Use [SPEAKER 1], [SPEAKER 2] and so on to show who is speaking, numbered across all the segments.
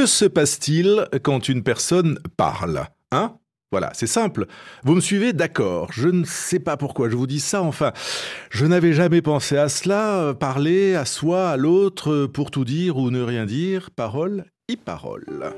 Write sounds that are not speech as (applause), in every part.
[SPEAKER 1] Que se passe-t-il quand une personne parle Hein? Voilà, c'est simple. Vous me suivez? D'accord. Je ne sais pas pourquoi je vous dis ça. Enfin, je n'avais jamais pensé à cela. Euh, parler à soi, à l'autre, euh, pour tout dire ou ne rien dire. Parole, y parole.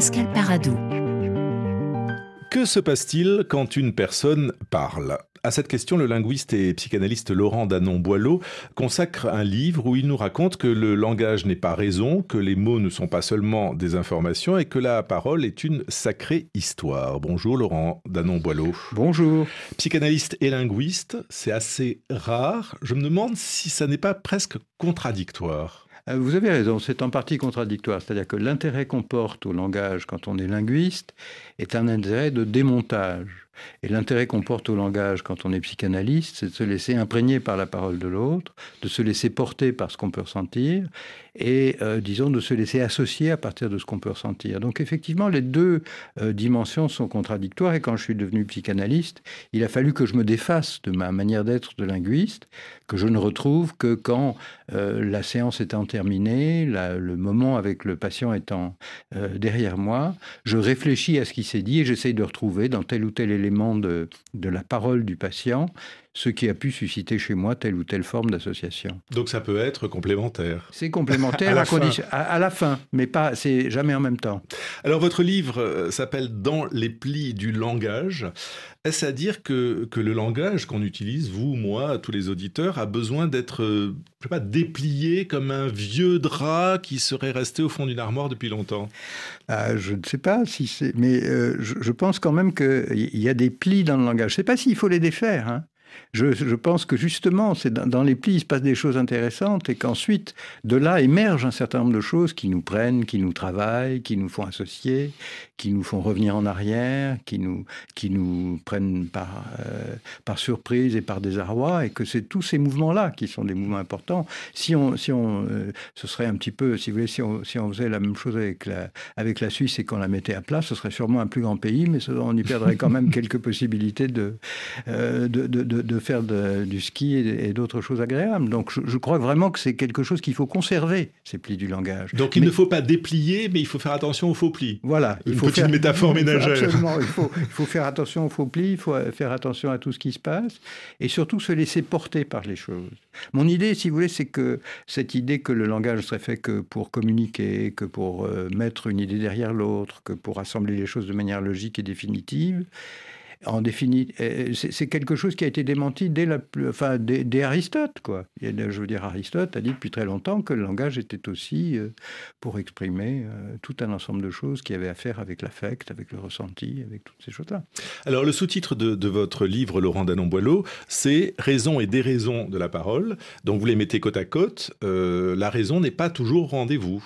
[SPEAKER 2] Pascal Paradou.
[SPEAKER 1] Que se passe-t-il quand une personne parle? À cette question, le linguiste et psychanalyste Laurent Danon-Boileau consacre un livre où il nous raconte que le langage n'est pas raison, que les mots ne sont pas seulement des informations et que la parole est une sacrée histoire. Bonjour Laurent Danon-Boileau.
[SPEAKER 3] Bonjour.
[SPEAKER 1] Psychanalyste et linguiste, c'est assez rare. Je me demande si ça n'est pas presque contradictoire.
[SPEAKER 3] Euh, vous avez raison, c'est en partie contradictoire. C'est-à-dire que l'intérêt qu'on porte au langage quand on est linguiste est un intérêt de démontage. Et l'intérêt qu'on porte au langage quand on est psychanalyste, c'est de se laisser imprégner par la parole de l'autre, de se laisser porter par ce qu'on peut ressentir, et euh, disons de se laisser associer à partir de ce qu'on peut ressentir. Donc effectivement, les deux euh, dimensions sont contradictoires, et quand je suis devenu psychanalyste, il a fallu que je me défasse de ma manière d'être de linguiste, que je ne retrouve que quand euh, la séance étant terminée, le moment avec le patient étant derrière moi, je réfléchis à ce qui s'est dit et j'essaye de retrouver dans tel ou tel élément de, la parole du patient, ce qui a pu susciter chez moi telle ou telle forme d'association.
[SPEAKER 1] Donc ça peut être complémentaire.
[SPEAKER 3] C'est complémentaire à, la condition, à, la fin, mais pas, c'est jamais en même temps.
[SPEAKER 1] Alors votre livre euh, s'appelle Dans les plis du langage. Est-ce à dire que, que le langage qu'on utilise, vous, moi, tous les auditeurs, a besoin d'être, euh, pas, déplié comme un vieux drap qui serait resté au fond d'une armoire depuis longtemps?
[SPEAKER 3] Ah, Je ne sais pas si c'est, mais euh, je, pense quand même qu'il y a des plis dans le langage. Je ne sais pas s'il faut les défaire. Hein. Je, pense que justement, c'est dans, les plis, il se passe des choses intéressantes et qu'ensuite, de là émergent un certain nombre de choses qui nous prennent, qui nous travaillent, qui nous font associer, qui nous font revenir en arrière, qui nous, qui nous prennent par, euh, par surprise et par désarroi, et que c'est tous ces mouvements-là qui sont des mouvements importants. Si on, si on, euh, ce serait un petit peu, si vous voulez, si on, si on faisait la même chose avec la, avec la Suisse et qu'on la mettait à plat, ce serait sûrement un plus grand pays, mais on y perdrait quand même (laughs) quelques possibilités de, euh, de, de, de faire du ski et, d'autres choses agréables. Donc je, crois vraiment que c'est quelque chose qu'il faut conserver, ces plis du langage.
[SPEAKER 1] Donc il ne faut pas déplier, mais il faut faire attention aux faux plis.
[SPEAKER 3] Voilà.
[SPEAKER 1] Il faut petite faire, métaphore (laughs) ménagère.
[SPEAKER 3] Absolument. Il faut, il faut faire attention aux faux plis, il faut faire attention à tout ce qui se passe, et surtout se laisser porter par les choses. Mon idée, si vous voulez, c'est que cette idée que le langage serait fait que pour communiquer, que pour euh, mettre une idée derrière l'autre, que pour assembler les choses de manière logique et définitive, en définitive, euh, c'est quelque chose qui a été démenti dès, la, enfin, dès, Aristote. Quoi. Je veux dire, Aristote a dit depuis très longtemps que le langage était aussi euh, pour exprimer euh, tout un ensemble de choses qui avaient à faire avec l'affect, avec le ressenti, avec toutes ces choses-là.
[SPEAKER 1] Alors, le sous-titre de, votre livre, Laurent Danon-Boileau, c'est Raison et déraison de la parole. Donc, vous les mettez côte à côte. la raison n'est pas toujours rendez-vous.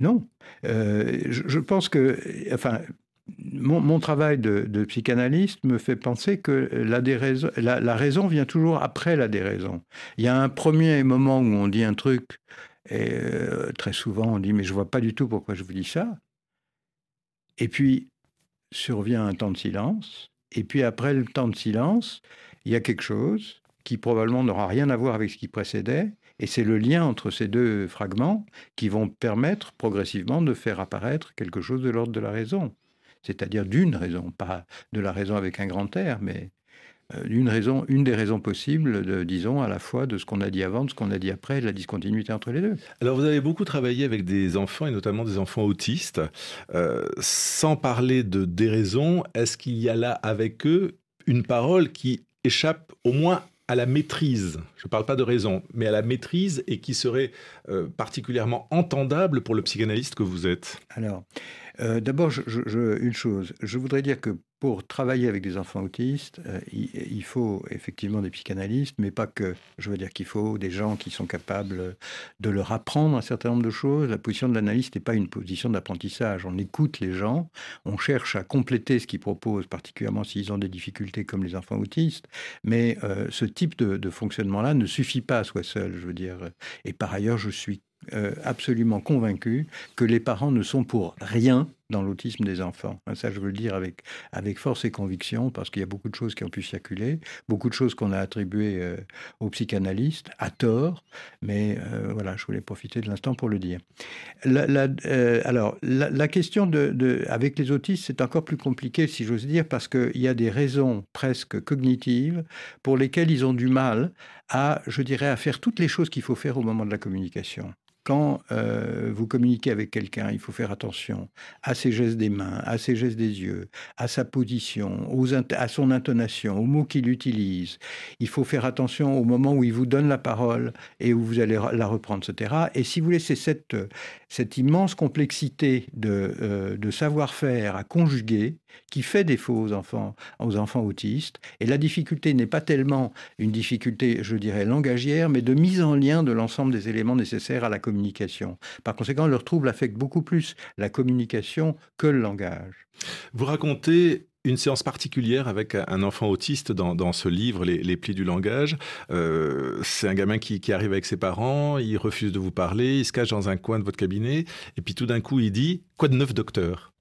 [SPEAKER 3] Non. je, je, pense que, enfin, mon, travail de, psychanalyste me fait penser que la, raison vient toujours après la déraison. Il y a un premier moment où on dit un truc, et euh, très souvent on dit mais je vois pas du tout pourquoi je vous dis ça. Et puis survient un temps de silence. Et puis après le temps de silence, il y a quelque chose qui probablement n'aura rien à voir avec ce qui précédait. Et c'est le lien entre ces deux fragments qui vont permettre progressivement de faire apparaître quelque chose de l'ordre de la raison c'est-à-dire d'une raison, pas de la raison avec un grand R, mais euh, une raison, une des raisons possibles, de, disons, à la fois de ce qu'on a dit avant, de ce qu'on a dit après, de la discontinuité entre les deux.
[SPEAKER 1] Alors vous avez beaucoup travaillé avec des enfants, et notamment des enfants autistes. Euh, sans parler de déraison, est-ce qu'il y a là avec eux une parole qui échappe au moins à la maîtrise, je ne parle pas de raison, mais à la maîtrise et qui serait euh, particulièrement entendable pour le psychanalyste que vous êtes?
[SPEAKER 3] Alors, Euh, d'abord, une chose, je voudrais dire que pour travailler avec des enfants autistes, euh, il, faut effectivement des psychanalystes, mais pas que. Je veux dire qu'il faut des gens qui sont capables de leur apprendre un certain nombre de choses. La position de l'analyste n'est pas une position d'apprentissage. On écoute les gens, on cherche à compléter ce qu'ils proposent, particulièrement s'ils ont des difficultés comme les enfants autistes. Mais euh, ce type de, de fonctionnement-là ne suffit pas à soi seul, je veux dire. Et par ailleurs, je suis euh, absolument convaincu que les parents ne sont pour rien dans l'autisme des enfants. Ça, je veux le dire avec, avec force et conviction, parce qu'il y a beaucoup de choses qui ont pu circuler, beaucoup de choses qu'on a attribuées euh, aux psychanalystes, à tort, mais euh, voilà, je voulais profiter de l'instant pour le dire. Alors, la, question de, avec les autistes, c'est encore plus compliqué, si j'ose dire, parce qu'il y a des raisons presque cognitives pour lesquelles ils ont du mal à, je dirais, à faire toutes les choses qu'il faut faire au moment de la communication quand euh, vous communiquez avec quelqu'un, il faut faire attention à ses gestes des mains, à ses gestes des yeux, à sa position, à son intonation, aux mots qu'il utilise. Il faut faire attention au moment où il vous donne la parole et où vous allez la reprendre, etc. Et si vous laissez cette, immense complexité euh, de savoir-faire à conjuguer, qui fait défaut aux enfants, aux enfants autistes, et la difficulté n'est pas tellement une difficulté, je dirais, langagière, mais de mise en lien de l'ensemble des éléments nécessaires à la communication. Par conséquent, leur trouble affecte beaucoup plus la communication que le langage.
[SPEAKER 1] Vous racontez une séance particulière avec un enfant autiste dans, ce livre, Les, plis du langage. Euh, c'est un gamin qui, qui, arrive avec ses parents, il refuse de vous parler, il se cache dans un coin de votre cabinet, et puis tout d'un coup il dit Quoi de neuf, docteur?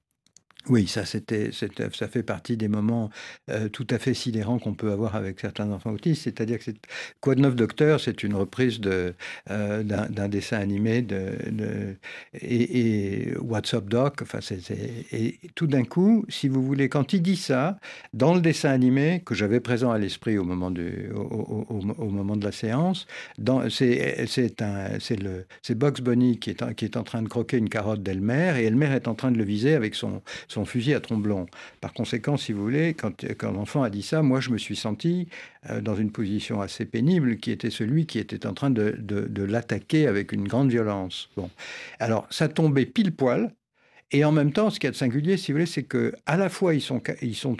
[SPEAKER 3] Oui, ça, c'était, fait partie des moments euh, tout à fait sidérants qu'on peut avoir avec certains enfants autistes. C'est-à-dire que Quoi de neuf docteur, c'est une reprise euh, d'un, dessin animé de, et, et, What's Up Doc? Et tout d'un coup, si vous voulez, quand il dit ça, dans le dessin animé que j'avais présent à l'esprit au moment, de la séance, c'est, c'est, un, Bunny qui est en train de croquer une carotte d'Elmer et Elmer est en train de le viser avec son son fusil à tromblon. Par conséquent, si vous voulez, quand, l'enfant a dit ça, moi, je me suis senti euh, dans une position assez pénible, qui était celui qui était en train de, de, l'attaquer avec une grande violence. Bon. Alors, ça tombait pile poil. Et en même temps, ce qui est singulier, si vous voulez, c'est que à la fois ils sont,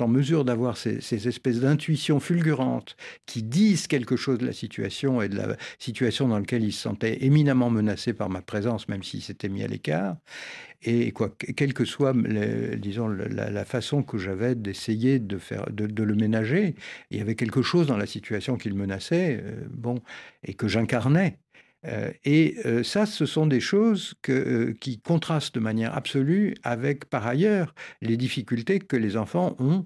[SPEAKER 3] en mesure d'avoir ces, ces, espèces d'intuitions fulgurantes qui disent quelque chose de la situation et de la situation dans laquelle ils se sentaient éminemment menacés par ma présence, même s'ils s'étaient mis à l'écart. Et quoi, quelle que soit, disons, la, façon que j'avais d'essayer de faire, de, le ménager, il y avait quelque chose dans la situation qu'il menaçait, euh, bon, et que j'incarnais. Euh, et euh, ça, ce sont des choses que, qui contrastent de manière absolue avec, par ailleurs, les difficultés que les enfants ont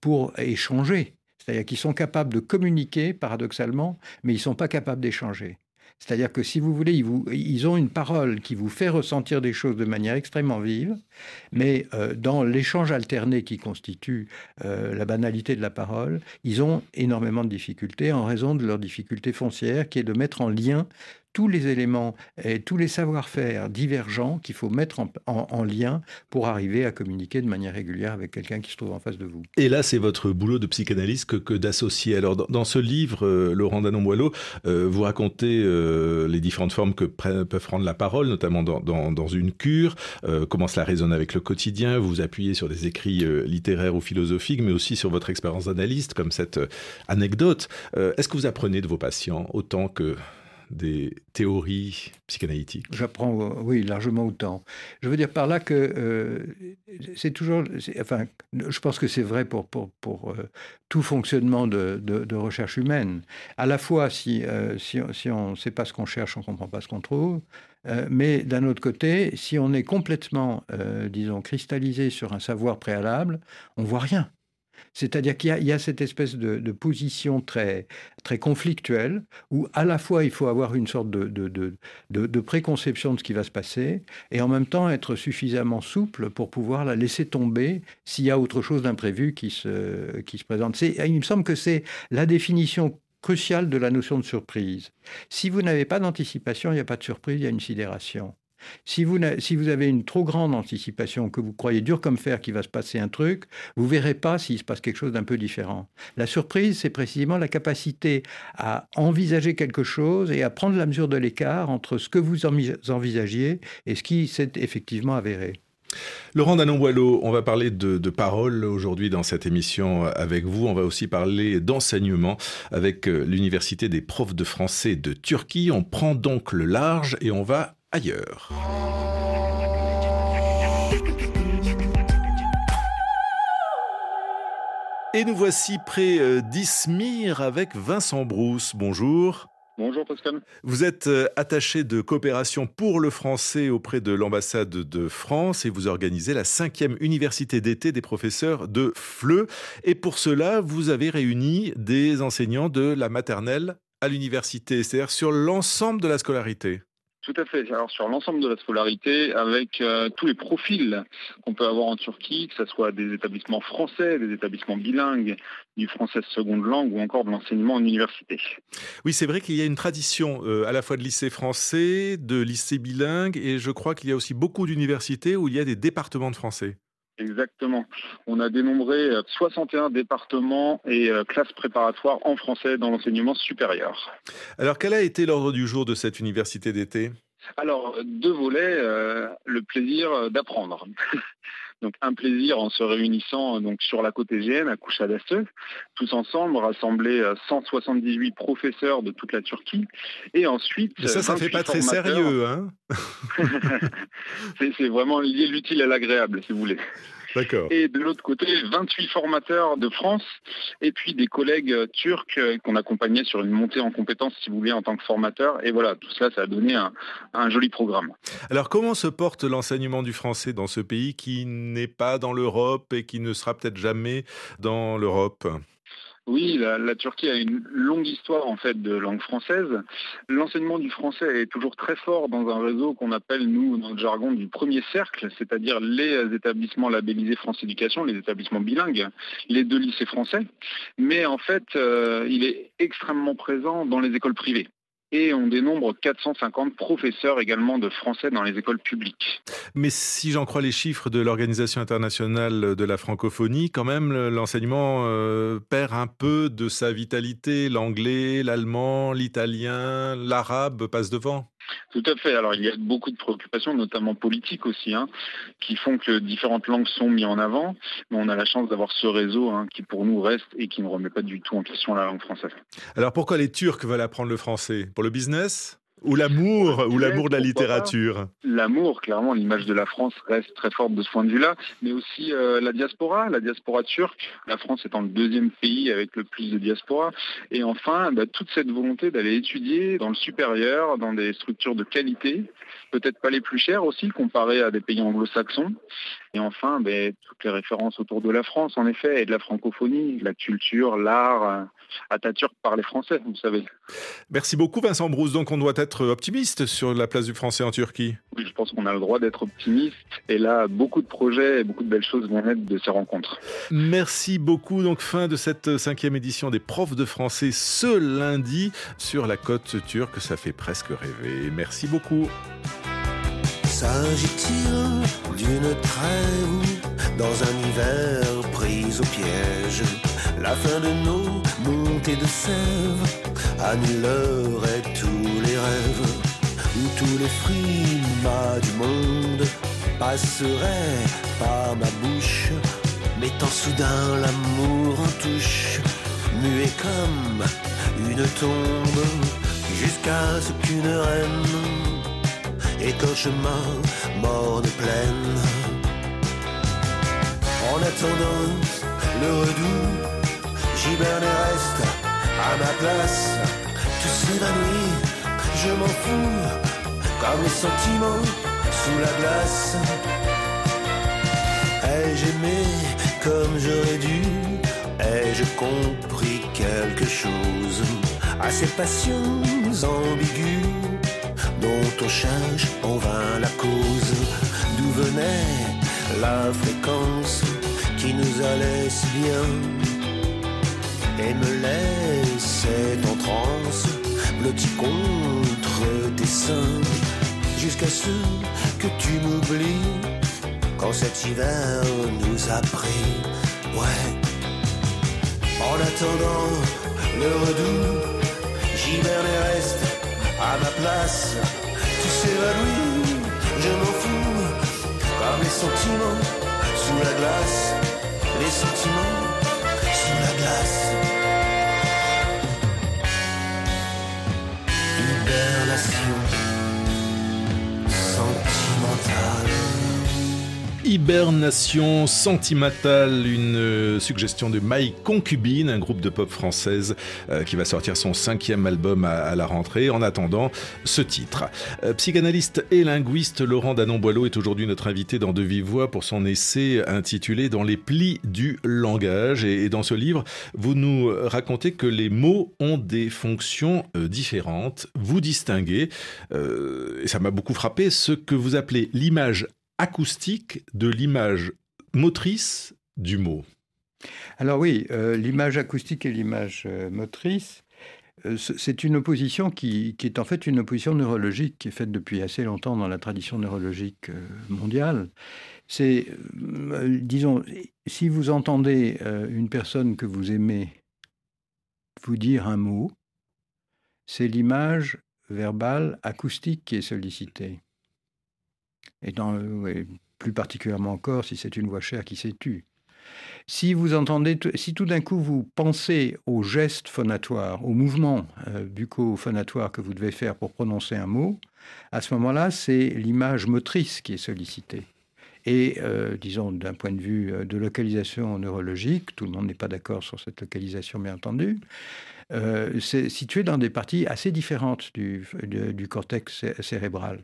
[SPEAKER 3] pour échanger. C'est-à-dire qu'ils sont capables de communiquer, paradoxalement, mais ils ne sont pas capables d'échanger. C'est-à-dire que si vous voulez, ils, ont une parole qui vous fait ressentir des choses de manière extrêmement vive, mais euh, dans l'échange alterné qui constitue euh, la banalité de la parole, ils ont énormément de difficultés en raison de leur difficulté foncière qui est de mettre en lien tous les éléments et tous les savoir-faire divergents qu'il faut mettre en, lien pour arriver à communiquer de manière régulière avec quelqu'un qui se trouve en face de vous.
[SPEAKER 1] Et là, c'est votre boulot de psychanalyste que, d'associer. Alors, dans, ce livre, euh, Laurent Danon-Boileau, euh, vous racontez euh, les différentes formes que peuvent prendre la parole, notamment dans, une cure, comment cela résonne avec le quotidien. Vous vous appuyez sur des écrits littéraires ou philosophiques, mais aussi sur votre expérience d'analyste, comme cette anecdote. Est-ce que vous apprenez de vos patients autant que des théories psychanalytiques
[SPEAKER 3] J'apprends, euh, oui, largement autant. Je veux dire par là que euh, c'est toujours, enfin, je pense que c'est vrai pour, euh, tout fonctionnement de, recherche humaine. À la fois, si, si, si, on ne sait pas ce qu'on cherche, on ne comprend pas ce qu'on trouve. mais d'un autre côté, si on est complètement, disons, cristallisé sur un savoir préalable, on voit rien. C'est-à-dire qu'il y, a cette espèce de, position très, très conflictuelle où à la fois il faut avoir une sorte de, de, préconception de ce qui va se passer et en même temps être suffisamment souple pour pouvoir la laisser tomber s'il y a autre chose d'imprévu qui se, qui se présente. Il me semble que c'est la définition cruciale de la notion de surprise. Si vous n'avez pas d'anticipation, il n'y a pas de surprise, il y a une sidération. Si vous, avez une trop grande anticipation, que vous croyez dur comme fer qu'il va se passer un truc, vous verrez pas s'il se passe quelque chose d'un peu différent. La surprise, c'est précisément la capacité à envisager quelque chose et à prendre la mesure de l'écart entre ce que vous envisagiez et ce qui s'est effectivement avéré.
[SPEAKER 1] Laurent Danon-Boileau, on va parler de, de parole aujourd'hui dans cette émission avec vous. On va aussi parler d'enseignement avec euh, l'Université des profs de français de Turquie. On prend donc le large et on va ailleurs. Et nous voici près euh, d'Ismir avec Vincent Brousse. Bonjour.
[SPEAKER 4] Bonjour Pascal.
[SPEAKER 1] Vous êtes euh, attaché de coopération pour le français auprès de l'ambassade de France et vous organisez la cinquième université d'été des professeurs de FLE. Et pour cela, vous avez réuni des enseignants de la maternelle à l'université, c'est-à-dire sur l'ensemble de la scolarité.
[SPEAKER 4] Tout à fait. Alors sur l'ensemble de la scolarité, avec euh, tous les profils qu'on peut avoir en Turquie, que ce soit des établissements français, des établissements bilingues, du français seconde langue ou encore de l'enseignement en université.
[SPEAKER 1] Oui, c'est vrai qu'il y a une tradition euh, à la fois de lycée français, de lycée bilingue, et je crois qu'il y a aussi beaucoup d'universités où il y a des départements de français.
[SPEAKER 4] Exactement. On a dénombré 61 euh, départements et classes préparatoires en français dans l'enseignement supérieur.
[SPEAKER 1] Alors, quel a été l'ordre du jour de cette université d'été?
[SPEAKER 4] Alors, deux volets, euh, le plaisir d'apprendre. (laughs) donc un plaisir en se réunissant donc sur la côte égéenne à Kuşadası, tous ensemble, rassemblés 178 professeurs de toute la Turquie. Et ensuite...
[SPEAKER 1] Mais ça, ça fait pas très sérieux, hein (laughs)
[SPEAKER 4] C'est vraiment lié l'utile à l'agréable, si vous voulez. Et de l'autre côté, 28 formateurs de France et puis des collègues turcs qu'on accompagnait sur une montée en compétences, si vous voulez, en tant que formateur. Et voilà, tout cela, ça a donné un, un joli programme.
[SPEAKER 1] Alors, comment se porte l'enseignement du français dans ce pays qui n'est pas dans l'Europe et qui ne sera peut-être jamais dans l'Europe?
[SPEAKER 4] Oui, la, Turquie a une longue histoire en fait de langue française. L'enseignement du français est toujours très fort dans un réseau qu'on appelle nous dans le jargon du premier cercle, c'est-à-dire les établissements labellisés France Éducation, les établissements bilingues, les deux lycées français. Mais en fait, euh, il est extrêmement présent dans les écoles privées et on dénombre 450 professeurs également de français dans les écoles publiques.
[SPEAKER 1] Mais si j'en crois les chiffres de l'Organisation internationale de la francophonie, quand même l'enseignement euh, perd un peu de sa vitalité. L'anglais, l'allemand, l'italien, l'arabe passent devant.
[SPEAKER 4] Tout à fait. Alors il y a beaucoup de préoccupations, notamment politiques aussi, hein, qui font que différentes langues sont mises en avant. Mais on a la chance d'avoir ce réseau hein, qui pour nous reste et qui ne remet pas du tout en question la langue française.
[SPEAKER 1] Alors pourquoi les Turcs veulent apprendre le français? Pour le business? Ou l'amour, ou l'amour de la littérature.
[SPEAKER 4] L'amour, clairement, l'image de la France reste très forte de ce point de vue-là, mais aussi euh, la diaspora, la diaspora turque, la France étant le deuxième pays avec le plus de diaspora, et enfin bah, toute cette volonté d'aller étudier dans le supérieur, dans des structures de qualité, peut-être pas les plus chères aussi, comparées à des pays anglo-saxons, et enfin bah, toutes les références autour de la France, en effet, et de la francophonie, la culture, l'art, Atatürk parlait français, vous savez.
[SPEAKER 1] Merci beaucoup Vincent Brousse. Donc on doit être optimiste sur la place du français en Turquie.
[SPEAKER 4] Oui, je pense qu'on a le droit d'être optimiste. Et là, beaucoup de projets et beaucoup de belles choses vont naître de ces rencontres.
[SPEAKER 1] Merci beaucoup. Donc fin de cette cinquième édition des profs de français ce lundi sur la côte turque. Ça fait presque rêver. Merci beaucoup. D'une trêve dans un hiver pris au piège? La fin de nos montées de sève annulerait tous les rêves, où tous les frimas du monde passeraient par ma bouche, mettant soudain l'amour en touche, muet comme une tombe, jusqu'à ce qu'une reine écorche ma morne pleine. En attendant le redout J'hiberne et reste à ma place. Tout s'évanouit, je m'en fous, comme les sentiments sous la glace. Ai-je aimé comme j'aurais dû? Ai-je compris quelque chose? À ces passions ambiguës dont on cherche en vain la cause D'où venait la fréquence qui nous allait si bien et me laissait en transe, blotti contre tes seins, jusqu'à ce que tu m'oublies quand cet hiver nous a pris. Ouais. En attendant le redout, j'hiberne et reste à ma place. Tu s'évanouis, je m'en fous, comme
[SPEAKER 5] les sentiments sous la glace, les sentiments sous la glace.
[SPEAKER 1] Hibernation sentimentale, une euh, suggestion de My Concubine, un groupe de pop française euh, qui va sortir son cinquième album à, la rentrée. En attendant, ce titre. Euh, psychanalyste et linguiste, Laurent Danon-Boileau est aujourd'hui notre invité dans De Vive Voix pour son essai intitulé Dans les plis du langage. Et, dans ce livre, vous nous racontez que les mots ont des fonctions différentes. Vous distinguez, et ça m'a beaucoup frappé, ce que vous appelez l'image acoustique de l'image motrice du mot.
[SPEAKER 3] Alors oui, euh, l'image acoustique et l'image euh, motrice, euh, c'est une opposition qui, est en fait une opposition neurologique qui est faite depuis assez longtemps dans la tradition neurologique mondiale. C'est, disons, si vous entendez une personne que vous aimez vous dire un mot, c'est l'image verbale acoustique qui est sollicitée et plus particulièrement encore si c'est une voix chère qui s'est tue. Si vous entendez, si tout d'un coup vous pensez au geste phonatoire, au mouvement euh, bucco-phonatoire que vous devez faire pour prononcer un mot, à ce moment-là, c'est l'image motrice qui est sollicitée. Et euh, disons, d'un point de vue euh, de localisation neurologique, tout le monde n'est pas d'accord sur cette localisation, bien entendu, c'est situé dans des parties assez différentes du cortex cérébral.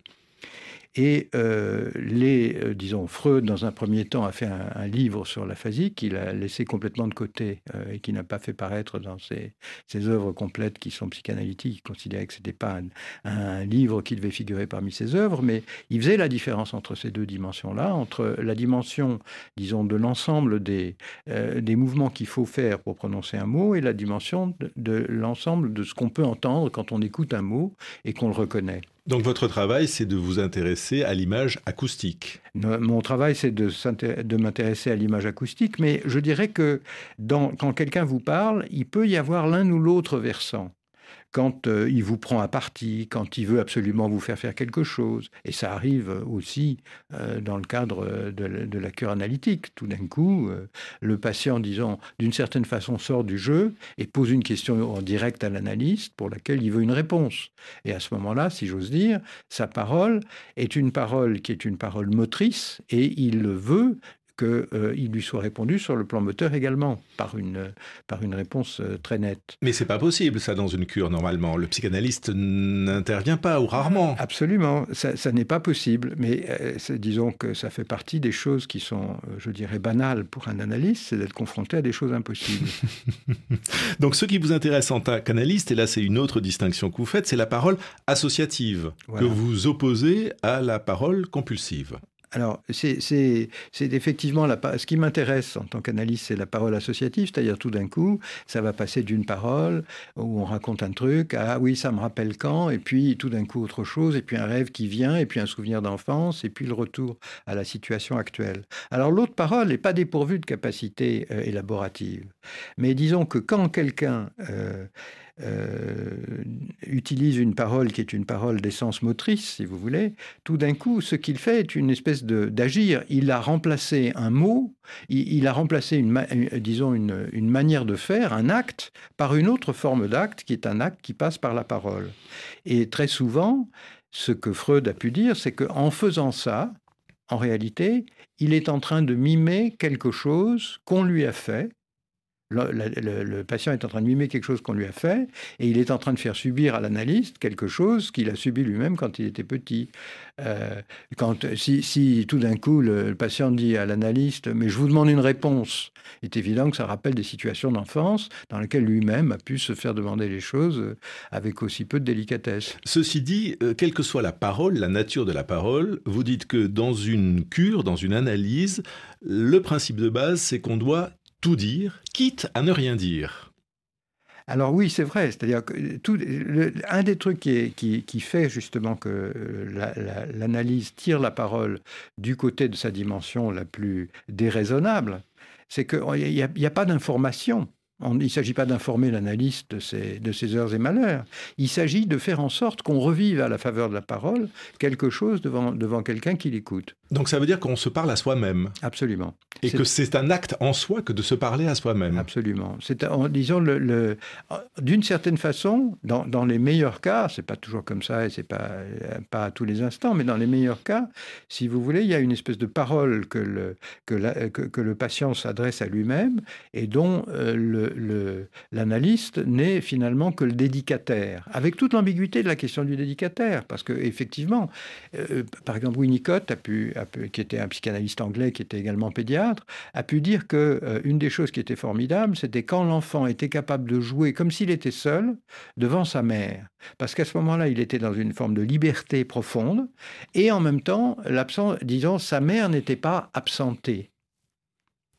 [SPEAKER 3] Et euh, les, euh, disons, Freud, dans un premier temps, a fait un, livre sur l'aphasie qu'il a laissé complètement de côté euh, et qui n'a pas fait paraître dans ses, œuvres complètes qui sont psychanalytiques. Il considérait que ce n'était pas un, livre qui devait figurer parmi ses œuvres, mais il faisait la différence entre ces deux dimensions-là, entre la dimension, disons, de l'ensemble des, des mouvements qu'il faut faire pour prononcer un mot et la dimension de l'ensemble de ce qu'on peut entendre quand on écoute un mot et qu'on le reconnaît.
[SPEAKER 1] Donc votre travail, c'est de vous intéresser à l'image acoustique.
[SPEAKER 3] Mon travail, c'est de, m'intéresser à l'image acoustique, mais je dirais que quand quelqu'un vous parle, il peut y avoir l'un ou l'autre versant quand euh, il vous prend à partie, quand il veut absolument vous faire faire quelque chose. Et ça arrive aussi euh, dans le cadre euh, de, la cure analytique. Tout d'un coup, le patient, disons, d'une certaine façon sort du jeu et pose une question en direct à l'analyste pour laquelle il veut une réponse. Et à ce moment-là, si j'ose dire, sa parole est une parole qui est une parole motrice et il veut qu'il euh, lui soit répondu sur le plan moteur également, par une, par une réponse euh, très nette.
[SPEAKER 1] Mais c'est pas possible, ça, dans une cure, normalement. Le psychanalyste n'intervient pas, ou rarement.
[SPEAKER 3] Absolument, ça, n'est pas possible. Mais euh, disons que ça fait partie des choses qui sont, je dirais, banales pour un analyste, c'est d'être confronté à des choses impossibles. (laughs)
[SPEAKER 1] Donc, ce qui vous intéresse en tant qu'analyste, et là, c'est une autre distinction que vous faites, c'est la parole associative, que vous opposez à la parole compulsive.
[SPEAKER 3] Alors, c'est effectivement la, ce qui m'intéresse en tant qu'analyste, c'est la parole associative, c'est-à-dire tout d'un coup, ça va passer d'une parole où on raconte un truc à ah oui, ça me rappelle quand, et puis tout d'un coup autre chose, et puis un rêve qui vient, et puis un souvenir d'enfance, et puis le retour à la situation actuelle. Alors, l'autre parole n'est pas dépourvue de capacité euh, élaborative, mais disons que quand quelqu'un euh, euh, utilise une parole qui est une parole d'essence motrice, si vous voulez, tout d'un coup, ce qu'il fait est une espèce d'agir. Il a remplacé un mot, il, a remplacé, une, disons, une, une, manière de faire, un acte, par une autre forme d'acte qui est un acte qui passe par la parole. Et très souvent, ce que Freud a pu dire, c'est qu'en faisant ça, en réalité, il est en train de mimer quelque chose qu'on lui a fait, le, patient est en train de mimer quelque chose qu'on lui a fait et il est en train de faire subir à l'analyste quelque chose qu'il a subi lui-même quand il était petit. Euh, si, tout d'un coup le, patient dit à l'analyste Mais je vous demande une réponse, il est évident que ça rappelle des situations d'enfance dans lesquelles lui-même a pu se faire demander les choses avec aussi peu de délicatesse.
[SPEAKER 1] Ceci dit, euh, quelle que soit la parole, la nature de la parole, vous dites que dans une cure, dans une analyse, le principe de base, c'est qu'on doit tout dire, quitte à ne rien dire.
[SPEAKER 3] Alors oui, c'est vrai. C'est-à-dire que tout, un des trucs qui, fait justement que euh, l'analyse tire la parole du côté de sa dimension la plus déraisonnable, c'est qu'il n'y a, pas d'information. Il ne s'agit pas d'informer l'analyste de ses, de ses heures et malheurs. Il s'agit de faire en sorte qu'on revive à la faveur de la parole quelque chose devant, devant quelqu'un qui l'écoute.
[SPEAKER 1] Donc ça veut dire qu'on se parle à soi-même.
[SPEAKER 3] Absolument.
[SPEAKER 1] Et que c'est un acte en soi que de se parler à soi-même.
[SPEAKER 3] Absolument. C'est, disons, le, le d'une certaine façon, dans, dans, les meilleurs cas, c'est pas toujours comme ça et c'est pas, pas à tous les instants, mais dans les meilleurs cas, si vous voulez, il y a une espèce de parole que le, que, la, que, que le patient s'adresse à lui-même et dont euh, le, l'analyste n'est finalement que le dédicataire, avec toute l'ambiguïté de la question du dédicataire, parce que effectivement, euh, par exemple, Winnicott a pu qui était un psychanalyste anglais, qui était également pédiatre, a pu dire que euh, une des choses qui était formidable, c'était quand l'enfant était capable de jouer comme s'il était seul devant sa mère. Parce qu'à ce moment-là, il était dans une forme de liberté profonde, et en même temps, l'absence, disons, sa mère n'était pas absentée.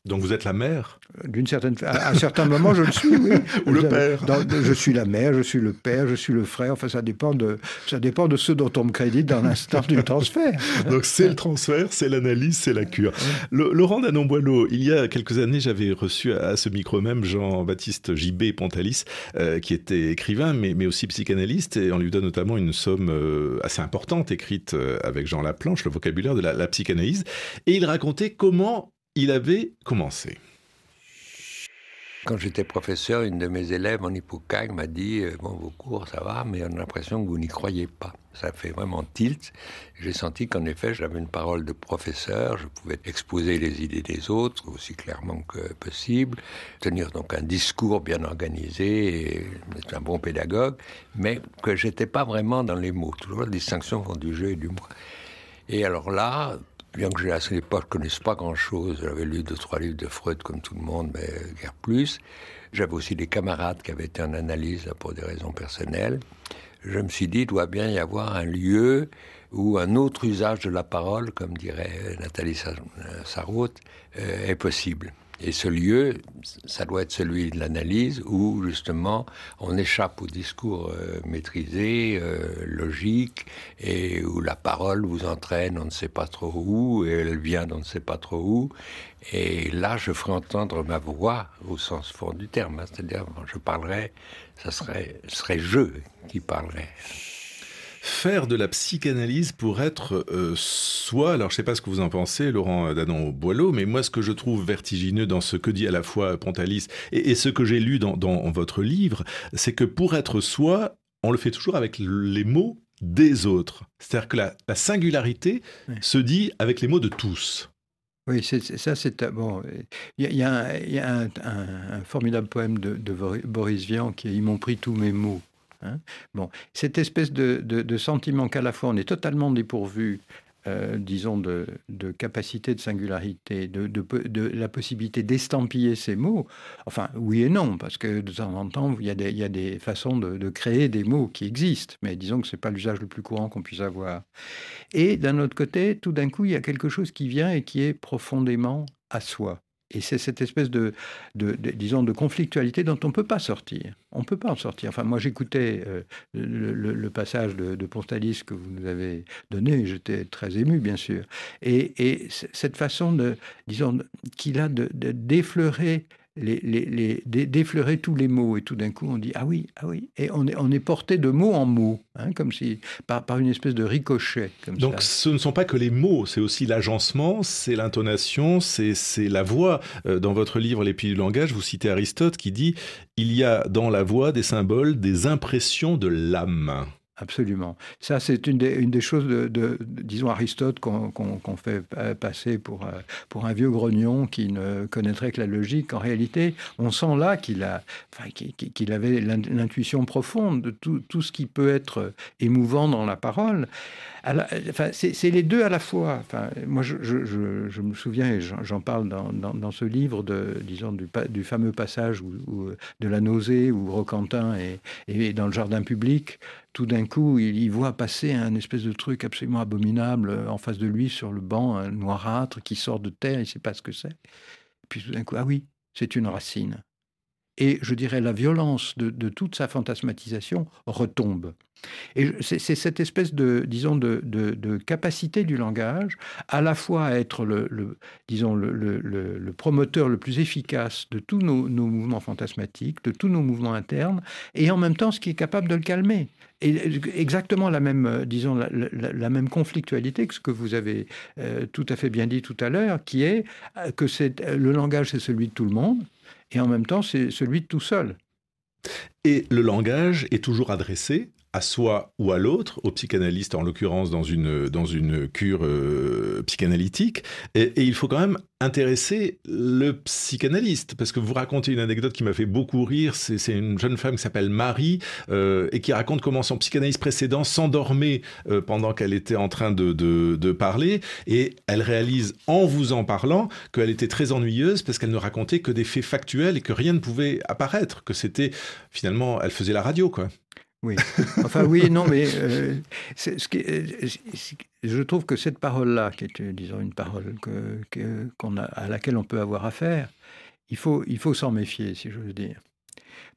[SPEAKER 1] Donc vous êtes la mère
[SPEAKER 3] D'une certaine, à, un certain moment, je le suis, oui. (laughs)
[SPEAKER 1] Ou le père
[SPEAKER 3] Je suis la mère, je suis le père, je suis le frère. Enfin, ça dépend de, ça dépend de ceux dont on me crédite dans l'instant du transfert. (laughs)
[SPEAKER 1] Donc c'est le transfert, c'est l'analyse, c'est la cure. Laurent Danon-Boileau, il y a quelques années, j'avais reçu à ce micro même Jean-Baptiste J.B. Pontalis, euh, qui était écrivain, mais, mais aussi psychanalyste, et on lui donne notamment une somme euh, assez importante écrite euh, avec Jean Laplanche, le vocabulaire de la, la psychanalyse. Et il racontait comment il avait commencé.
[SPEAKER 6] Quand j'étais professeur, une de mes élèves en hippocag m'a dit euh, Bon, vos cours, ça va, mais on a l'impression que vous n'y croyez pas. Ça fait vraiment tilt. J'ai senti qu'en effet, j'avais une parole de professeur, je pouvais exposer les idées des autres aussi clairement que possible, tenir donc un discours bien organisé, être un bon pédagogue, mais que j'étais pas vraiment dans les mots. Toujours la distinction entre du jeu et du mot. Et alors là, bien que à cette époque je ne connaisse pas grand-chose, j'avais lu deux, trois livres de Freud comme tout le monde, mais guère plus. J'avais aussi des camarades qui avaient été en analyse pour des raisons personnelles. Je me suis dit, il doit bien y avoir un lieu où un autre usage de la parole, comme dirait Nathalie Sarraute, euh, est possible. Et ce lieu, ça doit être celui de l'analyse où justement on échappe au discours euh, maîtrisé, euh, logique, et où la parole vous entraîne on ne sait pas trop où, et elle vient d'on ne sait pas trop où. Et là, je ferai entendre ma voix au sens fond du terme, hein. c'est-à-dire je parlerai, ça serait, serait je qui parlerai
[SPEAKER 1] faire de la psychanalyse pour être euh, soi. Alors, je ne sais pas ce que vous en pensez, Laurent Danon-Boileau, mais moi, ce que je trouve vertigineux dans ce que dit à la fois Pontalis et, ce que j'ai lu dans, votre livre, c'est que pour être soi, on le fait toujours avec les mots des autres. C'est-à-dire que la, singularité se dit avec les mots de tous.
[SPEAKER 3] Oui, ça, c'est bon. Il y a, un, formidable poème de, de Boris Vian qui est Ils m'ont pris tous mes mots. Hein. bon, cette espèce de, sentiment qu'à la fois on est totalement dépourvu, euh, disons, de, capacité de singularité, de, la possibilité d'estampiller ces mots, enfin, oui et non, parce que de temps en temps, il y a des, il y a des façons de, créer des mots qui existent, mais disons que ce n'est pas l'usage le plus courant qu'on puisse avoir. Et d'un autre côté, tout d'un coup, il y a quelque chose qui vient et qui est profondément à soi. Et c'est cette espèce de, disons, de conflictualité dont on ne peut pas sortir. On ne peut pas en sortir. Enfin, moi, j'écoutais euh, le, passage de, Pontalis que vous nous avez donné, j'étais très ému, bien sûr. Et, cette façon, de, disons, qu'il a d'effleurer les, d'effleurer tous les mots et tout d'un coup on dit ah oui ah oui. Et on est on est porté de mot en mot hein, comme si par, par une espèce de ricochet
[SPEAKER 1] donc ce ne sont pas que les mots c'est aussi l'agencement c'est l'intonation c'est c'est la voix. Euh, dans votre livre les pieds du langage vous citez Aristote qui dit il y a dans la voix des symboles des impressions de l'âme
[SPEAKER 3] Absolument. Ça, c'est une des, choses de, disons, Aristote qu'on fait passer pour, euh, pour un vieux grognon qui ne connaîtrait que la logique. En réalité, on sent là qu'il enfin, avait l'intuition profonde de tout, ce qui peut être émouvant dans la parole. Enfin, c'est les deux à la fois. Enfin, moi, je, me souviens, et j'en parle dans, ce livre, de, disons, du, fameux passage où, de la nausée où Roquentin est, est dans le jardin public tout d'un coup, il y voit passer un espèce de truc absolument abominable euh, en face de lui sur le banc, un noirâtre qui sort de terre, il ne sait pas ce que c'est. Puis tout d'un coup, ah oui, c'est une racine. Et je dirais la violence de, toute sa fantasmatisation retombe. Et c'est cette espèce de, disons, de, capacité du langage, à la fois à être le, disons, le, promoteur le plus efficace de tous nos, mouvements fantasmatiques, de tous nos mouvements internes, et en même temps ce qui est capable de le calmer. Et exactement la même, disons, la, même conflictualité que ce que vous avez euh, tout à fait bien dit tout à l'heure, qui est euh, que le langage, c'est celui de tout le monde, et en même temps, c'est celui de tout seul.
[SPEAKER 1] Et le langage est toujours adressé à soi ou à l'autre, au psychanalyste en l'occurrence dans une, dans une cure euh, psychanalytique. Et, il faut quand même intéresser le psychanalyste, parce que vous racontez une anecdote qui m'a fait beaucoup rire, c'est une jeune femme qui s'appelle Marie, euh, et qui raconte comment son psychanalyste précédent s'endormait euh, pendant qu'elle était en train de, de, de, parler, et elle réalise en vous en parlant qu'elle était très ennuyeuse parce qu'elle ne racontait que des faits factuels et que rien ne pouvait apparaître, que c'était finalement, elle faisait la radio, quoi.
[SPEAKER 3] Oui. (laughs) Enfin, oui, non, mais euh, ce qui, euh, je trouve que cette parole-là, qui est, disons, une parole que, qu'on a, à laquelle on peut avoir affaire, il faut, il faut s'en méfier, si je veux dire.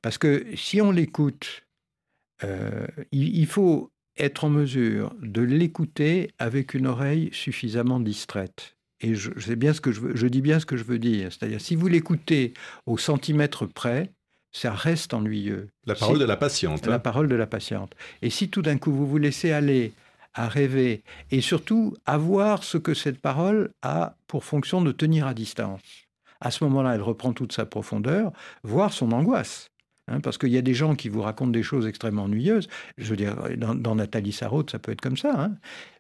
[SPEAKER 3] Parce que si on l'écoute, euh, il, faut être en mesure de l'écouter avec une oreille suffisamment distraite. Et je, sais bien ce que je, veux, je dis bien ce que je veux dire. C'est-à-dire, si vous l'écoutez au centimètre près, ça reste ennuyeux.
[SPEAKER 1] La parole de la patiente.
[SPEAKER 3] La hein. parole de la patiente. Et si tout d'un coup vous vous laissez aller à rêver et surtout à voir ce que cette parole a pour fonction de tenir à distance, à ce moment-là, elle reprend toute sa profondeur, voir son angoisse. Hein, parce qu'il y a des gens qui vous racontent des choses extrêmement ennuyeuses. Je veux dire, dans, Nathalie Sarraute, ça peut être comme ça. Hein.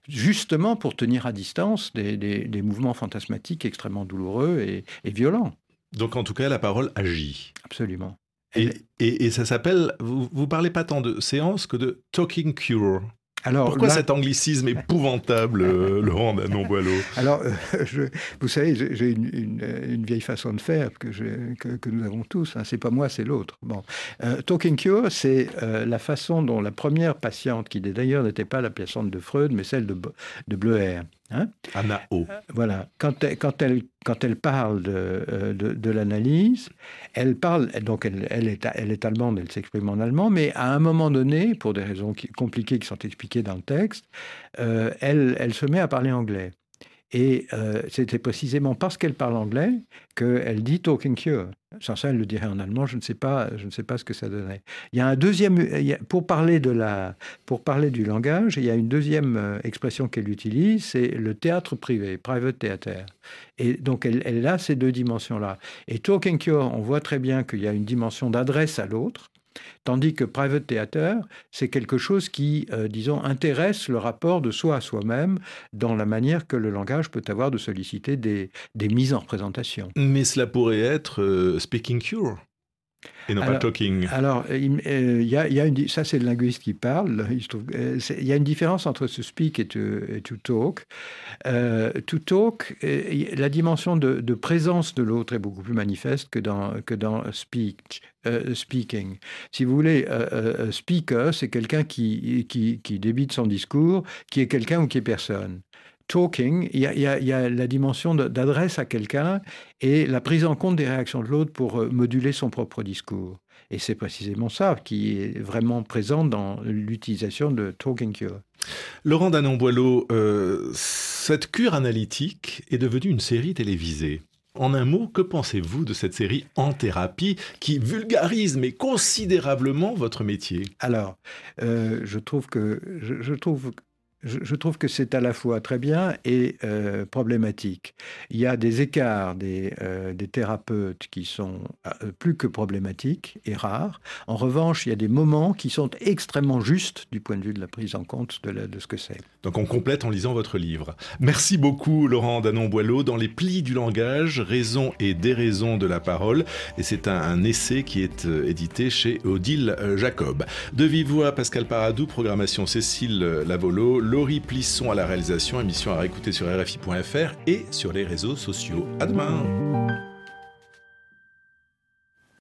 [SPEAKER 3] justement pour tenir à distance des, mouvements fantasmatiques extrêmement douloureux et, et violents.
[SPEAKER 1] Donc en tout cas, la parole agit.
[SPEAKER 3] Absolument.
[SPEAKER 1] Et, ça s'appelle, vous, vous parlez pas tant de séance que de talking cure. Alors, Pourquoi cet anglicisme épouvantable, euh, (laughs) Laurent Danon-Boileau
[SPEAKER 3] Alors, euh, vous savez, j'ai une, vieille façon de faire que, que, nous avons tous. Hein. C'est pas moi, c'est l'autre. Bon, euh, Talking Cure, c'est la façon dont la première patiente, qui d'ailleurs n'était pas la patiente de Freud, mais celle de, de Bleuer,
[SPEAKER 1] Hein Anna O.
[SPEAKER 3] Voilà. Quand elle, quand elle, quand elle parle de, de, de l'analyse, elle parle, donc elle, elle, est, elle est allemande, elle s'exprime en allemand, mais à un moment donné, pour des raisons compliquées qui sont expliquées dans le texte, euh, elle, elle se met à parler anglais. Et euh, c'était précisément parce qu'elle parle anglais qu'elle dit talking cure. Sans ça, elle le dirait en allemand. Je ne sais pas, je ne sais pas ce que ça donnerait. Il y a un deuxième, pour parler de la, pour parler du langage, il y a une deuxième euh, expression qu'elle utilise, c'est le théâtre privé, private theater. Et donc elle, elle a ces deux dimensions-là. Et talking cure, on voit très bien qu'il y a une dimension d'adresse à l'autre. Tandis que private theater, c'est quelque chose qui, euh, disons, intéresse le rapport de soi à soi-même dans la manière que le langage peut avoir de solliciter des, mises en représentation.
[SPEAKER 1] Mais cela pourrait être euh, speaking cure. Et non
[SPEAKER 3] alors,
[SPEAKER 1] pas talking.
[SPEAKER 3] Alors, il euh, y, a, une, ça c'est le linguiste qui parle. Il, y a une différence entre to speak et to, talk. to talk, la dimension de, de présence de l'autre est beaucoup plus manifeste que dans, que dans speech. Euh, speaking. Si vous voulez, euh, euh, speaker, c'est quelqu'un qui, qui, qui, débite son discours, qui est quelqu'un ou qui est personne. Talking, il y a, y a, la dimension d'adresse à quelqu'un et la prise en compte des réactions de l'autre pour moduler son propre discours. Et c'est précisément ça qui est vraiment présent dans l'utilisation de Talking Cure.
[SPEAKER 1] Laurent Danon-Boileau, cette cure analytique est devenue une série télévisée. En un mot, que pensez-vous de cette série En thérapie qui vulgarise mais considérablement votre métier?
[SPEAKER 3] Alors, euh, je trouve que je trouve je, trouve que c'est à la fois très bien et euh, problématique. Il y a des écarts des, euh, des thérapeutes qui sont euh, plus que problématiques et rares. En revanche, il y a des moments qui sont extrêmement justes du point de vue de la prise en compte de, ce que c'est.
[SPEAKER 1] Donc on complète en lisant votre livre. Merci beaucoup Laurent Danon-Boileau. Dans les plis du langage, raison et déraison de la parole. Et c'est un, essai qui est édité chez Odile Jacob. De vive voix, Pascal Paradou, programmation Cécile Lavolo. Laurie Plisson à la réalisation, émission à réécouter sur RFI.fr et sur les réseaux sociaux. À demain!